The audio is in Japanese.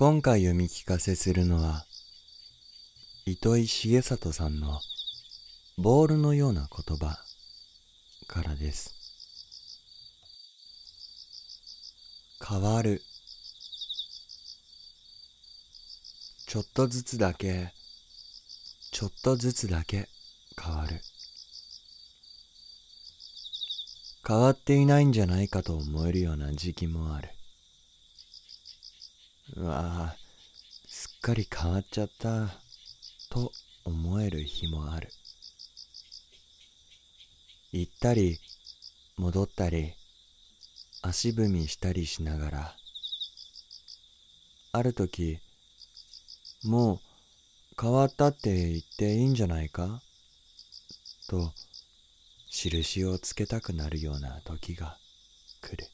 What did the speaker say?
今回読み聞かせするのは糸井重里さんのボールのような言葉からです。変わる。ちょっとずつだけちょっとずつだけ変わる。変わっていないんじゃないかと思えるような時期もある。うわぁすっかり変わっちゃった。と思える日もある。行ったり戻ったり足踏みしたりしながらある時もう変わったって言っていいんじゃないか？と印をつけたくなるような時が来る。